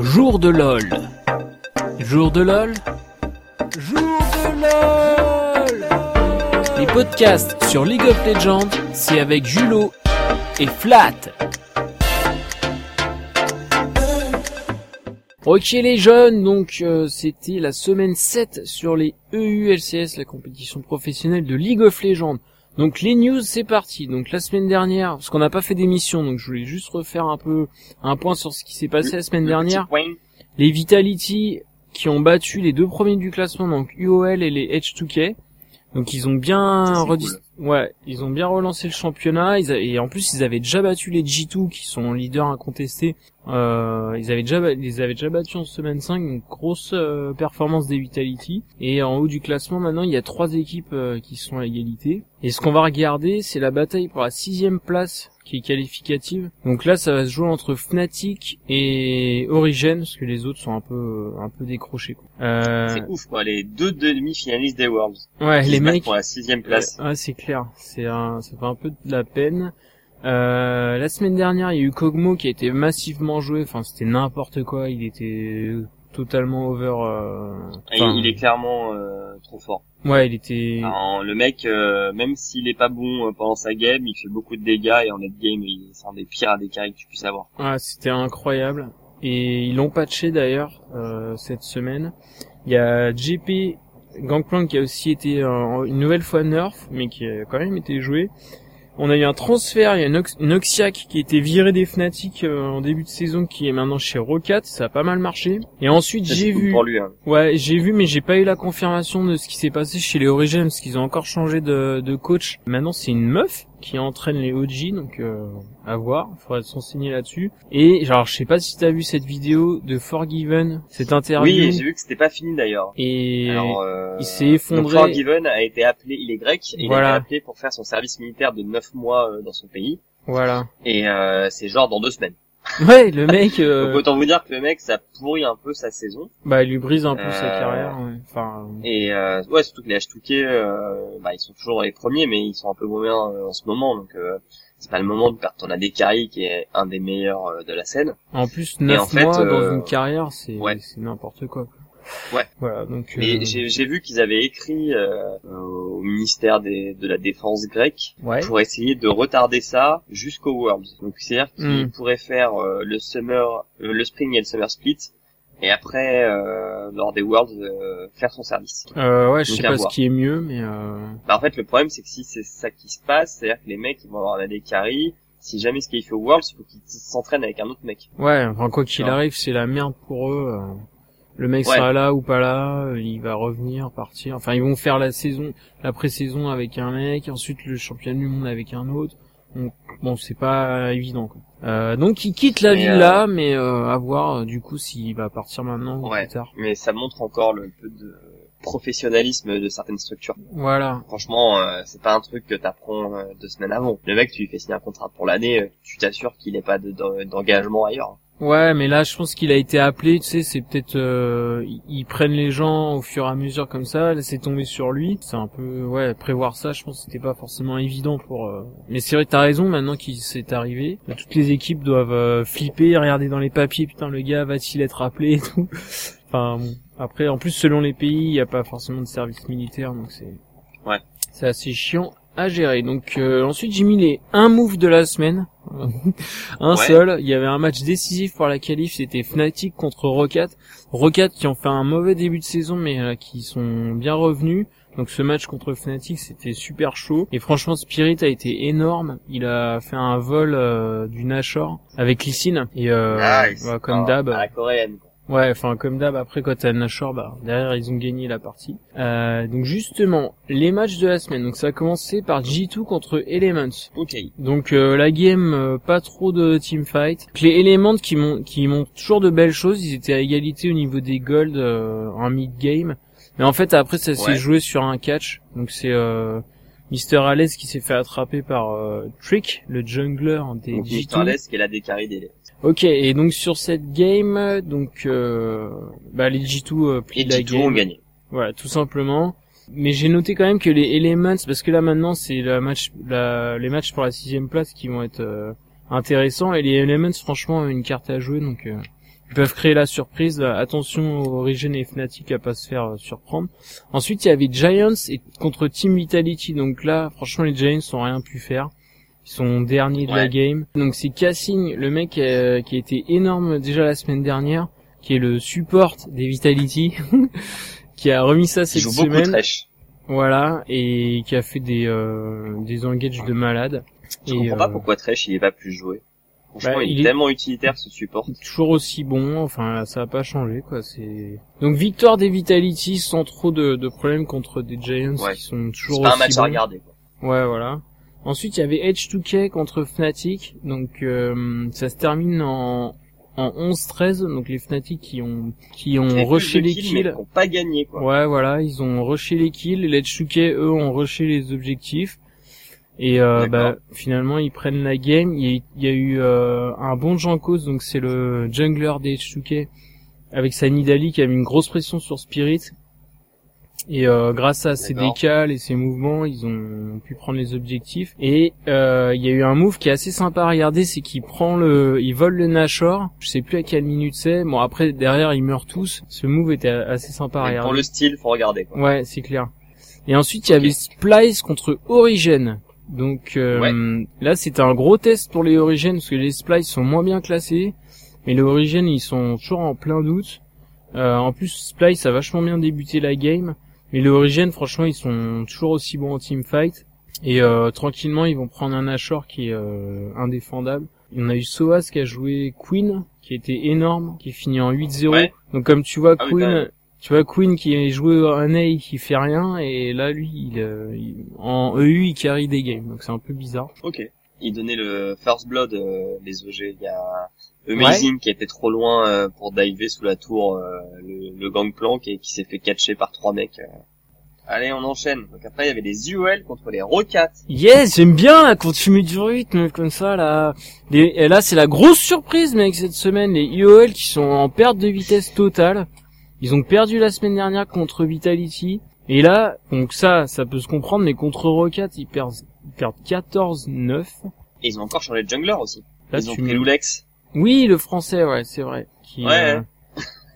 Jour de LOL. Jour de LOL. Jour de LOL. Les podcasts sur League of Legends, c'est avec Julo et Flat. Ok les jeunes, donc euh, c'était la semaine 7 sur les EULCS, la compétition professionnelle de League of Legends. Donc les news c'est parti. Donc la semaine dernière, parce qu'on n'a pas fait d'émission, donc je voulais juste refaire un peu un point sur ce qui s'est passé la semaine dernière. Les Vitality qui ont battu les deux premiers du classement, donc UOL et les H2K. Donc ils ont bien redis- ouais, ils ont bien relancé le championnat. Ils a- Et en plus ils avaient déjà battu les G2 qui sont leaders incontestés. Euh, ils avaient déjà ils avaient déjà battus en semaine 5, donc grosse euh, performance des Vitality. Et en haut du classement maintenant il y a trois équipes euh, qui sont à égalité. Et ce qu'on va regarder c'est la bataille pour la sixième place qui est qualificative. Donc là, ça va se jouer entre Fnatic et Origin, parce que les autres sont un peu un peu décrochés. Euh, C'est ouf quoi, les deux demi-finalistes des Worlds. ouais, les mecs. pour la sixième place. Ouais, c'est clair. C'est un, ça fait un peu de la peine. Euh, la semaine dernière, il y a eu Kogmo qui a été massivement joué. Enfin, c'était n'importe quoi. Il était totalement over. euh, enfin, il est clairement euh, trop fort. Ouais, il était. Alors, le mec, euh, même s'il est pas bon euh, pendant sa game, il fait beaucoup de dégâts et en net game, il c'est un des pires à des carrés que tu puisses avoir. Ah, c'était incroyable. Et ils l'ont patché d'ailleurs euh, cette semaine. Il y a JP Gangplank qui a aussi été une nouvelle fois nerf, mais qui a quand même été joué. On a eu un transfert, il y a Nox- Noxiac qui a été viré des Fnatic euh, en début de saison, qui est maintenant chez Rocat, ça a pas mal marché. Et ensuite j'ai vu, pour lui. Hein. ouais, j'ai vu, mais j'ai pas eu la confirmation de ce qui s'est passé chez les Origins, parce qu'ils ont encore changé de, de coach. Maintenant c'est une meuf qui entraîne les OG, donc euh, à voir, faudrait s'enseigner là-dessus. Et genre, je sais pas si t'as vu cette vidéo de Forgiven, cette interview. Oui, j'ai vu que c'était pas fini d'ailleurs. et Alors, euh, il s'est effondré. donc Forgiven a été appelé, il est grec, et Voilà. il a été appelé pour faire son service militaire de 9 mois euh, dans son pays. voilà. Et euh, c'est genre dans deux semaines. Ouais, le mec, euh, Donc autant vous dire que le mec, ça pourrit un peu sa saison. bah, il lui brise un peu sa Euh, carrière. ouais. Enfin, Et euh, ouais, surtout que les H2K, euh, bah, ils sont toujours dans les premiers, mais ils sont un peu moins bien euh, en ce moment, donc euh, c'est pas le moment de perdre ton Adekari, qui est un des meilleurs euh, de la scène. en plus, neuf en fait, mois dans euh, une carrière, c'est ouais. c'est n'importe quoi. Ouais. Voilà, donc. Mais euh, j'ai j'ai vu qu'ils avaient écrit euh, au ministère des, de la défense grec Ouais. pour essayer de retarder ça jusqu'au Worlds. Donc c'est-à-dire qu'ils Hmm. pourraient faire euh, le summer, le spring et le summer split, et après euh, lors des Worlds euh, faire son service. Euh, ouais, je Donc, sais pas ce qui est mieux, mais euh... Bah, en fait, le problème, c'est que si c'est ça qui se passe, c'est-à-dire que les mecs, ils vont avoir la carry. Si jamais ce qu'il fait au Worlds, il faut qu'ils s'entraînent avec un autre mec. ouais, enfin quoi qu'il arrive, c'est la merde pour eux. Euh. Le mec Ouais. sera là ou pas là, euh, il va revenir, partir. Enfin, ils vont faire la saison, la pré-saison avec un mec, ensuite le championnat du monde avec un autre. Donc, bon, c'est pas évident. Quoi. Euh, donc, il quitte la Mais, villa, mais euh, à voir euh, du coup s'il va partir maintenant ou plus tard. Mais ça montre encore le peu de professionnalisme de certaines structures. Voilà. Franchement, euh, c'est pas un truc que t'apprends euh, deux semaines avant. Le mec, tu lui fais signer un contrat pour l'année, euh, tu t'assures qu'il n'ait pas de- d'en- d'engagement ailleurs. Ouais, mais là, je pense qu'il a été appelé, tu sais, c'est peut-être, euh, ils- prennent les gens au fur et à mesure comme ça, là, c'est tombé sur lui. C'est un peu, ouais, prévoir ça, je pense que c'était pas forcément évident pour, euh, mais c'est vrai, t'as raison, maintenant qu'il s'est arrivé, toutes les équipes doivent euh, flipper, regarder dans les papiers, putain, le gars va-t-il être appelé et tout. Enfin, bon. Après, en plus, selon les pays, il n'y a pas forcément de service militaire, donc c'est, Ouais. c'est assez chiant à gérer. Donc, euh, ensuite, j'ai mis les un move de la semaine. Un Ouais. seul. Il y avait un match décisif pour la qualif, c'était Fnatic contre Rocket. Rocket qui ont fait un mauvais début de saison, mais euh, qui sont bien revenus. Donc ce match contre Fnatic, c'était super chaud. Et franchement, Spirit a été énorme. Il a fait un vol euh, du Nashor avec Lysine. Et euh, Nice. comme Ah, d'hab, À la coréenne. Ouais, enfin comme d'hab, après quand t'as Nashor, bah derrière ils ont gagné la partie. Euh, donc justement, les matchs de la semaine. Donc ça a commencé par G2 contre Elements. Ok. Donc euh, la game, euh, pas trop de teamfight. Les Elements qui m'ont qui montrent toujours de belles choses. Ils étaient à égalité au niveau des gold euh, en mid game. Mais en fait après ça s'est Ouais. joué sur un catch. Donc c'est euh, Mister Alès qui s'est fait attraper par euh, Trick, le jungler des Donc, G2. Mr. Les, qui est la décarré des Ok, et donc sur cette game, donc euh, bah les G2 euh, Et la G2 ont gagné. Voilà, tout simplement. Mais j'ai noté quand même que les Elements, parce que là maintenant c'est la match, la, les matchs pour la sixième place qui vont être euh, intéressants et les Elements franchement ont une carte à jouer donc euh, ils peuvent créer la surprise. Attention Origin et Fnatic à pas se faire euh, surprendre. Ensuite, il y avait Giants et contre Team Vitality. Donc là, franchement, les Giants n'ont rien pu faire. Ils sont derniers de la game. Donc c'est Cassing, le mec euh, qui a été énorme déjà la semaine dernière, qui est le support des Vitality, qui a remis ça cette beaucoup semaine. Voilà, et qui a fait des euh, des engages de malade. Je et, comprends pas euh, pourquoi Thresh il est pas plus joué. Franchement, Bah, il, il est est- tellement utilitaire ce support. toujours aussi bon, enfin ça a pas changé quoi, c'est donc victoire des Vitality sans trop de, de problèmes contre des Giants Ouais. qui sont toujours C'est pas un aussi match à regarder. Quoi. Ouais, voilà. Ensuite, il y avait Edge 2K contre Fnatic. Donc, euh, ça se termine en, en 11-13. Donc, les Fnatic qui ont, qui ont rushé les kills, qui ont pas gagné quoi. Ouais, voilà. Ils ont rushé les kills. Les Edge 2K, eux, ont rushé les objectifs. Et, euh, bah, finalement, ils prennent la game. Il y a, il y a eu, euh, un bon Jankos. Donc, c'est le jungler des Edge 2K. Avec sa Nidali qui a mis une grosse pression sur Spirit. Et euh, grâce à ses D'accord. décales et ses mouvements, ils ont pu prendre les objectifs. Et euh, il y a eu un move qui est assez sympa à regarder, c'est qu'il prend le, il vole le Nashor. Je sais plus à quelle minute c'est. Bon après derrière ils meurent tous. Ce move était assez sympa à regarder. pour le style, faut regarder quoi. Ouais, c'est clair. Et ensuite il y avait Splice contre Origin. Donc euh, là c'était un gros test pour les Origin parce que les Splice sont moins bien classés, mais les Origin ils sont toujours en plein doute. Euh, en plus Splice a vachement bien débuté la game, mais les Origin franchement ils sont toujours aussi bons en teamfight. Et euh, tranquillement ils vont prendre un Nashor qui est euh, indéfendable. On a eu Soas qui a joué Queen, qui était énorme, qui est fini en 8-0. Ouais. Donc comme tu vois Ah Queen, même. tu vois Queen qui est joué un A qui fait rien et là lui il, euh, il- en EU il carry des games donc c'est un peu bizarre. Ok. Il donnait le first blood euh, les OG. Il y a Amazing qui était trop loin euh, pour diver sous la tour euh, le, le gangplank et qui s'est fait catcher par trois mecs. euh. Allez, on enchaîne. Donc après, il y avait les UOL contre les Rocats. Yes, j'aime bien là, quand tu mets du rythme comme ça là. Les- et là c'est la grosse surprise mec cette semaine les IOL qui sont en perte de vitesse totale. Ils ont perdu la semaine dernière contre Vitality et là donc ça ça peut se comprendre mais contre Rocket ils perdent ils perdent 14-9. Et ils ont encore changé de jungler aussi. Là, ils ont pris Lulex. Oui, le français ouais, c'est vrai qui Ouais. euh,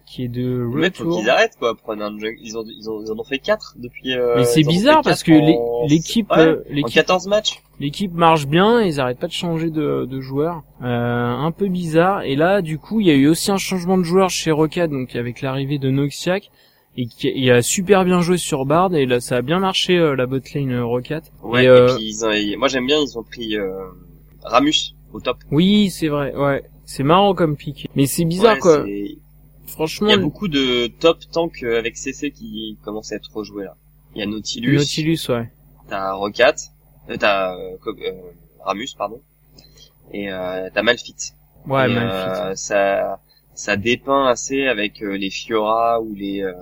qui est de Les mecs, faut retour. qu'ils arrêtent quoi. Un. Ils ont, ils ont, ils en ont fait quatre depuis. Euh, Mais c'est bizarre parce que en- l'équipe Ouais, euh, l'équipe 14 matchs. l'équipe marche bien et ils arrêtent pas de changer de, de joueurs. Euh, un peu bizarre. Et là, du coup, il y a eu aussi un changement de joueur chez Rocket, donc avec l'arrivée de Noxiac, et qui il a super bien joué sur Bard, et là, ça a bien marché euh, la botlane euh, Rocket. Ouais. Et, Et, euh, puis ils ont, moi j'aime bien. Ils ont pris euh, Ramus au top. Oui, c'est vrai, ouais. C'est marrant comme pick. Mais c'est bizarre, Ouais, quoi. Franchement, Il y a beaucoup de top tank euh, avec CC qui commencent à être rejoués là. Il y a Nautilus, Nautilus, ouais. t'as Rocat, euh, t'as euh, euh, Ramus pardon, et euh, t'as Malfit. Ouais, Et, Malphite. euh, ça ça dépeint assez avec les Fiora ou les euh,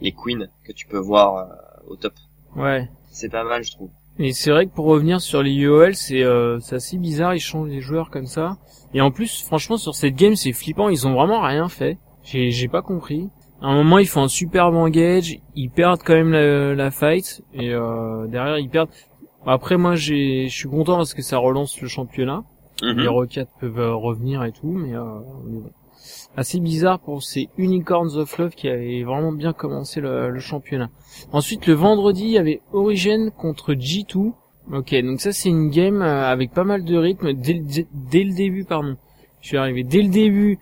les Queens que tu peux voir au top. Ouais. C'est pas mal je trouve. Et c'est vrai que pour revenir sur les UOL, c'est euh, c'est assez bizarre, ils changent les joueurs comme ça. Et en plus, franchement, sur cette game, c'est flippant, ils ont vraiment rien fait. J'ai j'ai pas compris. À un moment, ils font un superbe engage, ils perdent quand même la, la fight, et euh, derrière, ils perdent. Après, moi, j'ai je suis content parce que ça relance le championnat. Mhm. Les Rockets peuvent euh, revenir et tout, mais, euh, mais bon. Assez bizarre pour ces Unicorns of Love qui avaient vraiment bien commencé le, le championnat. Ensuite, le vendredi, il y avait Origin contre G2. Ok, donc ça c'est une game euh, avec pas mal de rythme dès, le- dès, dès le début, pardon. Je suis arrivé dès le début.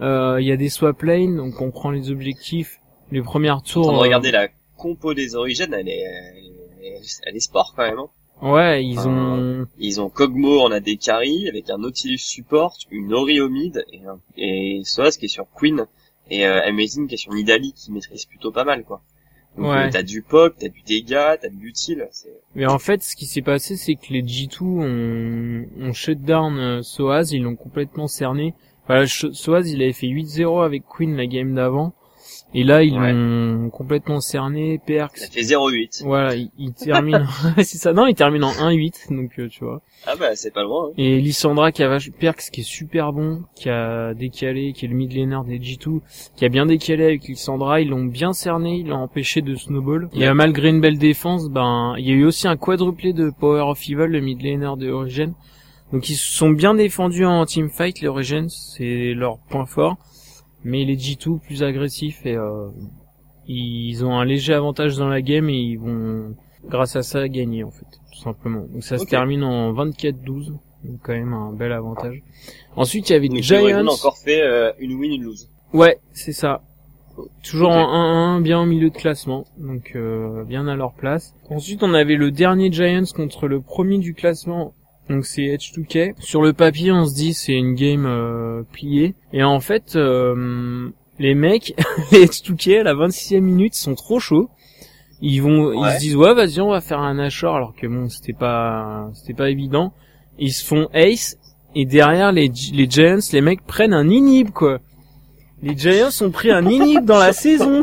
euh, Il y a des swap lanes, donc on prend les objectifs. Les premières tours. de euh, regarder la compo des origines, elle est, elle est, elle est sport quand même. hein. Ouais, ils ont. Ils ont Kog'Maw en AD carry avec un Nautilus support, une Ori au mid et, un- et Soas qui est sur Queen et euh, Amazing qui est sur Nidali qui maîtrise plutôt pas mal quoi. Donc Ouais. euh, t'as du POC, t'as du dégât, t'as de l'utile. c'est- Mais en fait, ce qui s'est passé, c'est que les G2 ont, ont shut down euh, Soaz, ils l'ont complètement cerné. Voilà, Sh- Soaz, il avait fait 8-0 avec Queen la game d'avant. Et là, ils Ouais. l'ont complètement cerné. Perks, Ça fait 0-8. voilà, il, il termine, c'est ça, non, il termine en 1-8, donc euh, tu vois. Ah bah c'est pas loin. hein. Et Lissandra qui a vache- Perks qui est super bon, qui a décalé, qui est le mid laner des G2, qui a bien décalé avec Lissandra, ils l'ont bien cerné, ils l'ont empêché de snowball. Et euh, malgré une belle défense, ben il y a eu aussi un quadruplé de Power of Evil, le mid laner de Origin. Donc ils se sont bien défendus en teamfight, les Origins, c'est leur point fort. Mais les G2 plus agressifs et euh, ils ont un léger avantage dans la game et ils vont grâce à ça gagner en fait, tout simplement. Donc ça se termine en 24-12, donc quand même un bel avantage. Ensuite il y avait Donc, Giants. encore fait euh, une win, une lose. Ouais, c'est ça. Toujours en 1-1, bien au milieu de classement, donc euh, bien à leur place. Ensuite, on avait le dernier Giants contre le premier du classement, donc c'est H2K. Sur le papier, on se dit c'est une game euh, pliée, et en fait, euh, les mecs, les H2K à la 26e minute, ils sont trop chauds. Ils vont, ils se disent ouais, vas-y, on va faire un Nashor, alors que bon, c'était pas, c'était pas évident. Ils se font ace, et derrière les, les Giants, les mecs prennent un inhib quoi. Les Giants ont pris un inhib dans la saison.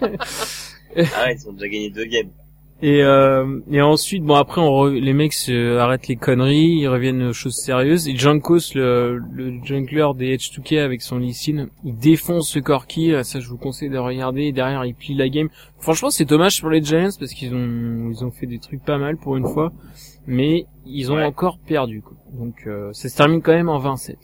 Ah ouais, ils ont déjà gagné deux games. Et, euh, et ensuite, bon après, on re- les mecs se arrêtent les conneries, ils reviennent aux choses sérieuses. Et Jankos, le, le jungler des H2K avec son Lee Sin, il défonce ce Corki. Là, Ça, je vous conseille de regarder. Et derrière, il plie la game. Franchement, c'est dommage pour les Giants parce qu'ils ont ils ont fait des trucs pas mal pour une fois, mais ils ont Ouais. encore perdu. Quoi. Donc euh, ça se termine quand même en 27.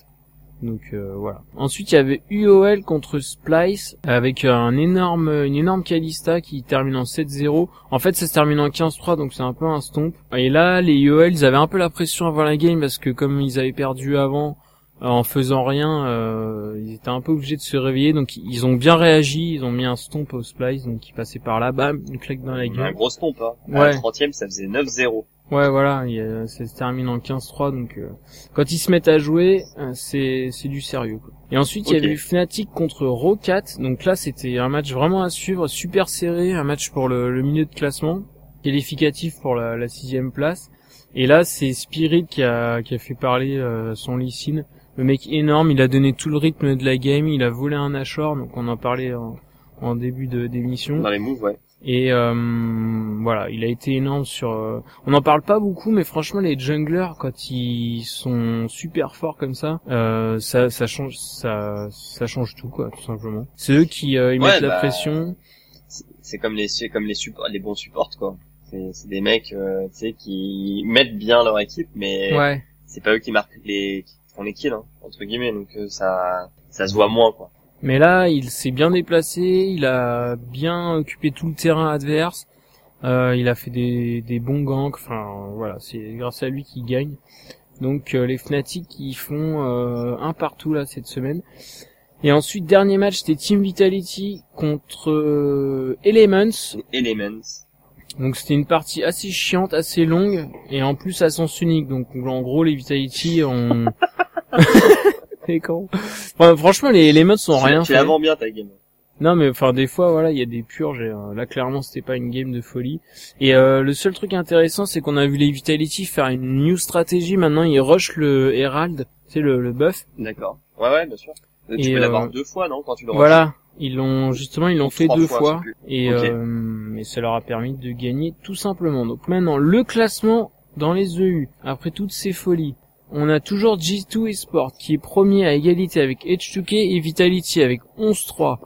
Donc euh, voilà. Ensuite, il y avait UOL contre Splice avec un énorme, une énorme Kalista qui termine en 7-0. En fait, ça se termine en 15-3, donc c'est un peu un stomp. Et là, les UOL, ils avaient un peu la pression avant la game parce que comme ils avaient perdu avant euh, en faisant rien, euh, ils étaient un peu obligés de se réveiller. Donc ils ont bien réagi, ils ont mis un stomp au Splice, donc ils passaient par là, bam, une claque dans la Un gueule. gros stomp, hein. À Ouais. la 30 ça faisait 9-0. Ouais, voilà, il y a- ça se termine en 15-3, donc euh, quand ils se mettent à jouer, euh, c'est c'est du sérieux. Quoi. Et ensuite, il y avait Fnatic contre Rocat, donc là c'était un match vraiment à suivre, super serré, un match pour le, le milieu de classement, qualificatif pour la, la sixième place. Et là, c'est Spirit qui a, qui a fait parler euh, son Lee Sin. Le mec énorme, il a donné tout le rythme de la game, il a volé un Ashore, donc on en parlait en, en début de d'émission. Dans les moves, ouais. Et euh, voilà, il a été énorme sur. euh, On n'en parle pas beaucoup, mais franchement, les junglers quand ils sont super forts comme ça, euh, ça, ça change, ça, ça change tout quoi, tout simplement. C'est eux qui euh, ils Ouais, mettent la bah, pression. C'est- C'est comme les, c'est comme les supports, les bons supports, quoi. C'est c'est des mecs, euh, tu sais, qui mettent bien leur équipe, mais Ouais. c'est pas eux qui marquent les, qui font les kills, hein, entre guillemets, donc euh, ça, ça se voit moins, quoi. Mais là, il s'est bien déplacé, il a bien occupé tout le terrain adverse. Euh, il a fait des, des bons ganks. Enfin, voilà, c'est grâce à lui qu'il gagne. Donc euh, les Fnatic ils font euh, un partout là cette semaine. Et ensuite dernier match c'était Team Vitality contre euh, Elements. Elements. Donc c'était une partie assez chiante, assez longue et en plus à sens unique. Donc en gros les Vitality ont Enfin, franchement les Elements ont Tu- rien Tu fait. vends bien ta game. Non mais enfin des fois voilà il y a des purges et, euh, là clairement c'était pas une game de folie et euh, le seul truc intéressant c'est qu'on a vu les Vitality faire une new stratégie maintenant ils rush le Herald c'est le, le buff D'accord. Ouais, ouais, bien sûr. Euh, Tu Et, peux l'avoir euh, deux fois, non, quand tu le voilà ils l'ont justement ils l'ont fait deux fois, et euh, et ça leur a permis de gagner tout simplement donc maintenant le classement dans les EU après toutes ces folies on a toujours G2 Esport qui est premier à égalité avec H2K et Vitality avec 11-3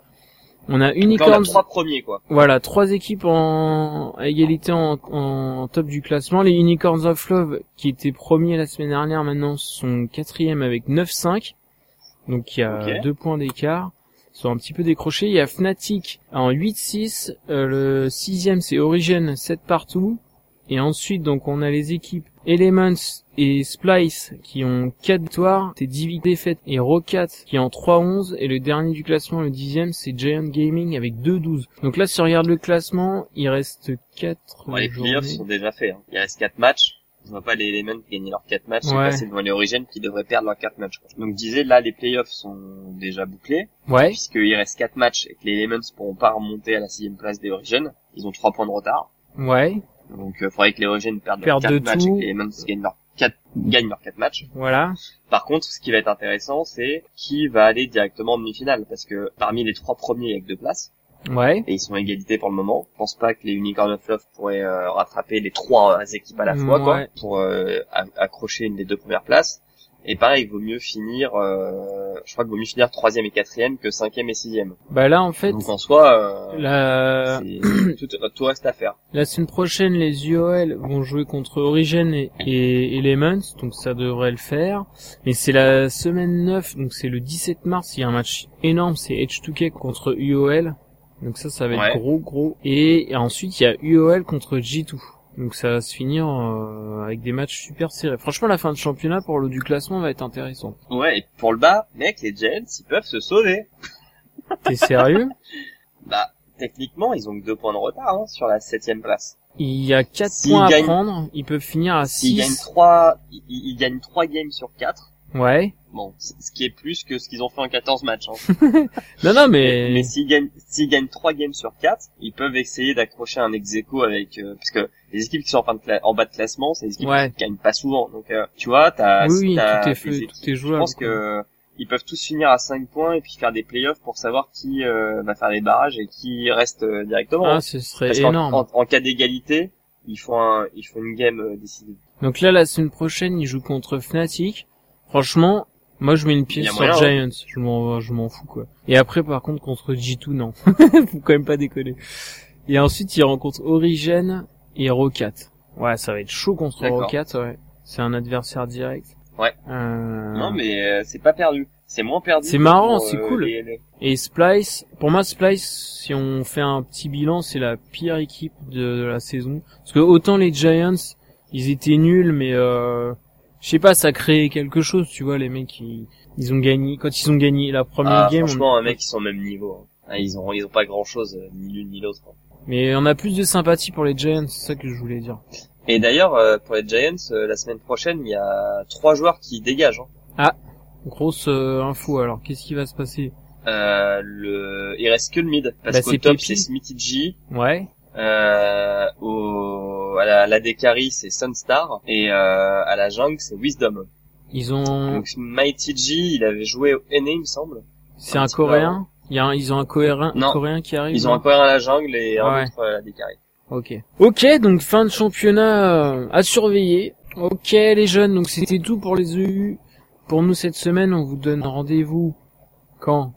on a là, on a Unicorns trois premiers, quoi. Voilà, trois équipes en à égalité en, en top du classement. Les Unicorns of Love, qui étaient premiers la semaine dernière, maintenant sont quatrième avec 9-5. Donc il y a Ok. deux points d'écart. Ils sont un petit peu décrochés. Il y a Fnatic en 8-6. Euh, le sixième c'est Origin 7 partout. Et ensuite donc on a les équipes Elements et Splice qui ont 4 victoires, c'est 10 défaites et Rocat qui est en 3-11 et le dernier du classement, le dixième, c'est Giant Gaming avec 2-12. Donc là si on regarde le classement, il reste 4 Ouais, les playoffs sont déjà faits. Hein. Il reste quatre matchs. Je vois pas les Elements gagner leurs quatre matchs et Ouais. passer devant les Origins qui devraient perdre leurs quatre matchs. quoi. Donc je disais, là, les playoffs sont déjà bouclés. Ouais, Puisqu'il reste quatre matchs et que les Elements pourront pas remonter à la sixième place des Origins. Ils ont trois points de retard. ouais, Donc il faudrait que les Origins perdent Perdent leurs de quatre matchs et que les Elements gagnent leurs gagnent leurs quatre matchs. voilà. Par contre, ce qui va être intéressant, c'est qui va aller directement en demi-finale. Parce que parmi les trois premiers, il y a que deux places. Ouais. Et ils sont à égalité pour le moment. Je pense pas que les Unicorn of Love pourraient euh, rattraper les trois euh, équipes à la fois, quoi, Ouais. pour euh, accrocher une des deux premières places. Et pareil, il vaut mieux finir, euh, je crois qu'il vaut mieux finir troisième et quatrième que cinquième et sixième. Bah là en fait, Donc en soi, euh, la... tout, tout reste à faire. la semaine prochaine les UOL vont jouer contre Origin et, et Elements, donc ça devrait le faire. Mais c'est la semaine 9, donc c'est le 17 mars, il y a un match énorme, c'est H2K contre UOL. Donc ça, ça va être Ouais. gros, gros. Et, et ensuite, il y a UOL contre G2. Donc ça va se finir euh, avec des matchs super serrés. Franchement, la fin de championnat pour le du classement va être intéressant. Ouais, et pour le bas, mec, les Giants, ils peuvent se sauver. T'es sérieux? Bah, techniquement, ils ont que deux points de retard hein, sur la septième place. Il y a 4 S'ils points à gagnent- prendre. Ils peuvent finir à S'ils gagnent 6. trois, ils, ils gagnent trois games sur quatre. Ouais. Bon, ce qui est plus que ce qu'ils ont fait en 14 matchs. Hein. Non, non, Mais, mais... s'ils gagnent, s'ils gagnent trois games sur quatre, ils peuvent essayer d'accrocher un ex aequo avec, euh, parce que les équipes qui sont en, fin de cla- en bas de classement, c'est des équipes Ouais. qui gagnent pas souvent. Donc, euh, tu vois, t'as, Oui, oui, t'as tout est fait, tout est Je pense quoi. que ils peuvent tous finir à 5 points et puis faire des playoffs pour savoir qui euh, va faire les barrages et qui reste euh, directement. Ah, ce serait Parce énorme. en, en cas d'égalité, ils font un, ils font une game euh, décisive. Donc là, la semaine prochaine, ils jouent contre Fnatic. Franchement, moi, je mets une pièce sur hein. Giants. Je m'en, je m'en fous, quoi. Et après, par contre, contre G2, non. Faut quand même pas déconner. Et ensuite, ils rencontrent Origin et Rocat. Ouais, ça va être chaud contre. Rocat, ouais. C'est un adversaire direct. Ouais. Euh... Non, mais euh, c'est pas perdu. C'est moins perdu. C'est marrant, c'est euh, cool. les- les- Et Splice, pour moi Splice, si on fait un petit bilan, c'est la pire équipe de, de la saison. Parce que autant les Giants, ils étaient nuls, mais euh, je sais pas, ça créait quelque chose, tu vois, les mecs, ils, ils ont gagné. Quand ils ont gagné la première Ah, game, on- franchement, un mec, ils sont au même niveau. hein. Ah, ils ont, ils ont pas grand chose, ni l'une ni l'autre. hein. mais on a plus de sympathie pour les Giants, c'est ça que je voulais dire. Et d'ailleurs, euh, pour les Giants, euh, la semaine prochaine, il y a trois joueurs qui dégagent. hein. Grosse euh, info, alors qu'est-ce qui va se passer? Euh, le, il reste que le mid. Parce Bah, qu'au c'est top, c'est Smithy G. Ouais, Euh, au, à la, la c'est Sunstar. Et euh, à la jungle, c'est Wisdom. ils ont, Donc Mighty G, il avait joué au NA, il me semble. c'est un Coréen. Il y a un, ils ont un Coréen, Non. Coréen qui arrive. Ils ont un coréen à la jungle et un Ouais. autre à la Dekari. Ok. Ok, donc fin de championnat euh, à surveiller. Ok les jeunes, donc c'était tout pour les EU. Pour nous cette semaine, on vous donne rendez-vous quand?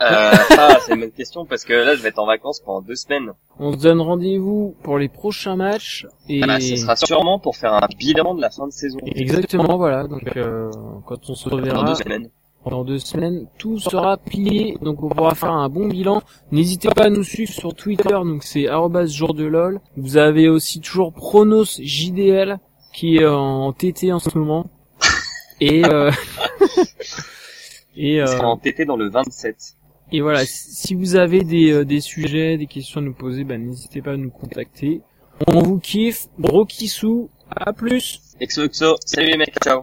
Euh, ah, c'est une bonne question parce que là, je vais être en vacances pendant deux semaines. On se donne rendez-vous pour les prochains matchs et Ah bah, ce sera sûrement pour faire un bilan de la fin de saison. exactement voilà. Donc euh, quand on se Dans reverra deux semaines. dans deux semaines, tout sera plié. Donc on pourra faire un bon bilan. N'hésitez pas à nous suivre sur Twitter. Donc c'est jour de lol. Vous avez aussi toujours Pronos JDL qui est en TT en ce moment. Et euh, et Il euh, sera en TT dans le 27. Et voilà, si vous avez des, euh, des sujets, des questions à nous poser, bah, n'hésitez pas à nous contacter. On vous kiffe, gros kissou, à plus. XOXO, salut les mecs, ciao